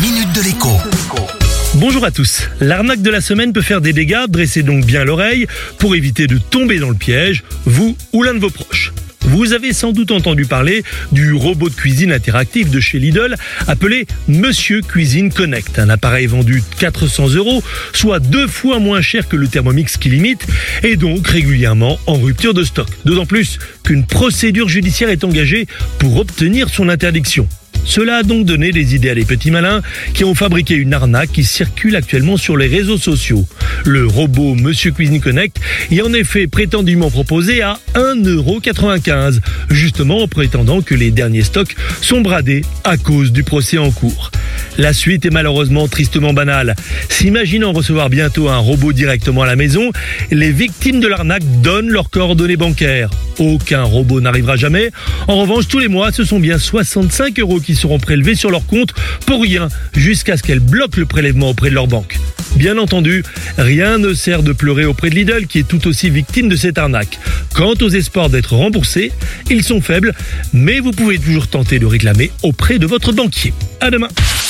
minute de l'écho. Bonjour à tous. L'arnaque de la semaine peut faire des dégâts, dressez donc bien l'oreille pour éviter de tomber dans le piège, vous ou l'un de vos proches. Vous avez sans doute entendu parler du robot de cuisine interactif de chez Lidl appelé Monsieur Cuisine Connect, un appareil vendu 400 euros, soit deux fois moins cher que le Thermomix qui limite, et donc régulièrement en rupture de stock. D'autant plus qu'une procédure judiciaire est engagée pour obtenir son interdiction. Cela a donc donné des idées à des petits malins qui ont fabriqué une arnaque qui circule actuellement sur les réseaux sociaux. Le robot Monsieur Cuisine Connect est en effet prétendument proposé à 1,95€, justement en prétendant que les derniers stocks sont bradés à cause du procès en cours. La suite est malheureusement tristement banale. S'imaginant recevoir bientôt un robot directement à la maison, les victimes de l'arnaque donnent leurs coordonnées bancaires. Aucun robot n'arrivera jamais. En revanche, tous les mois, ce sont bien 65 euros qui seront prélevés sur leur compte pour rien, jusqu'à ce qu'elles bloquent le prélèvement auprès de leur banque. Bien entendu, rien ne sert de pleurer auprès de Lidl qui est tout aussi victime de cette arnaque. Quant aux espoirs d'être remboursés, ils sont faibles, mais vous pouvez toujours tenter de réclamer auprès de votre banquier. À demain.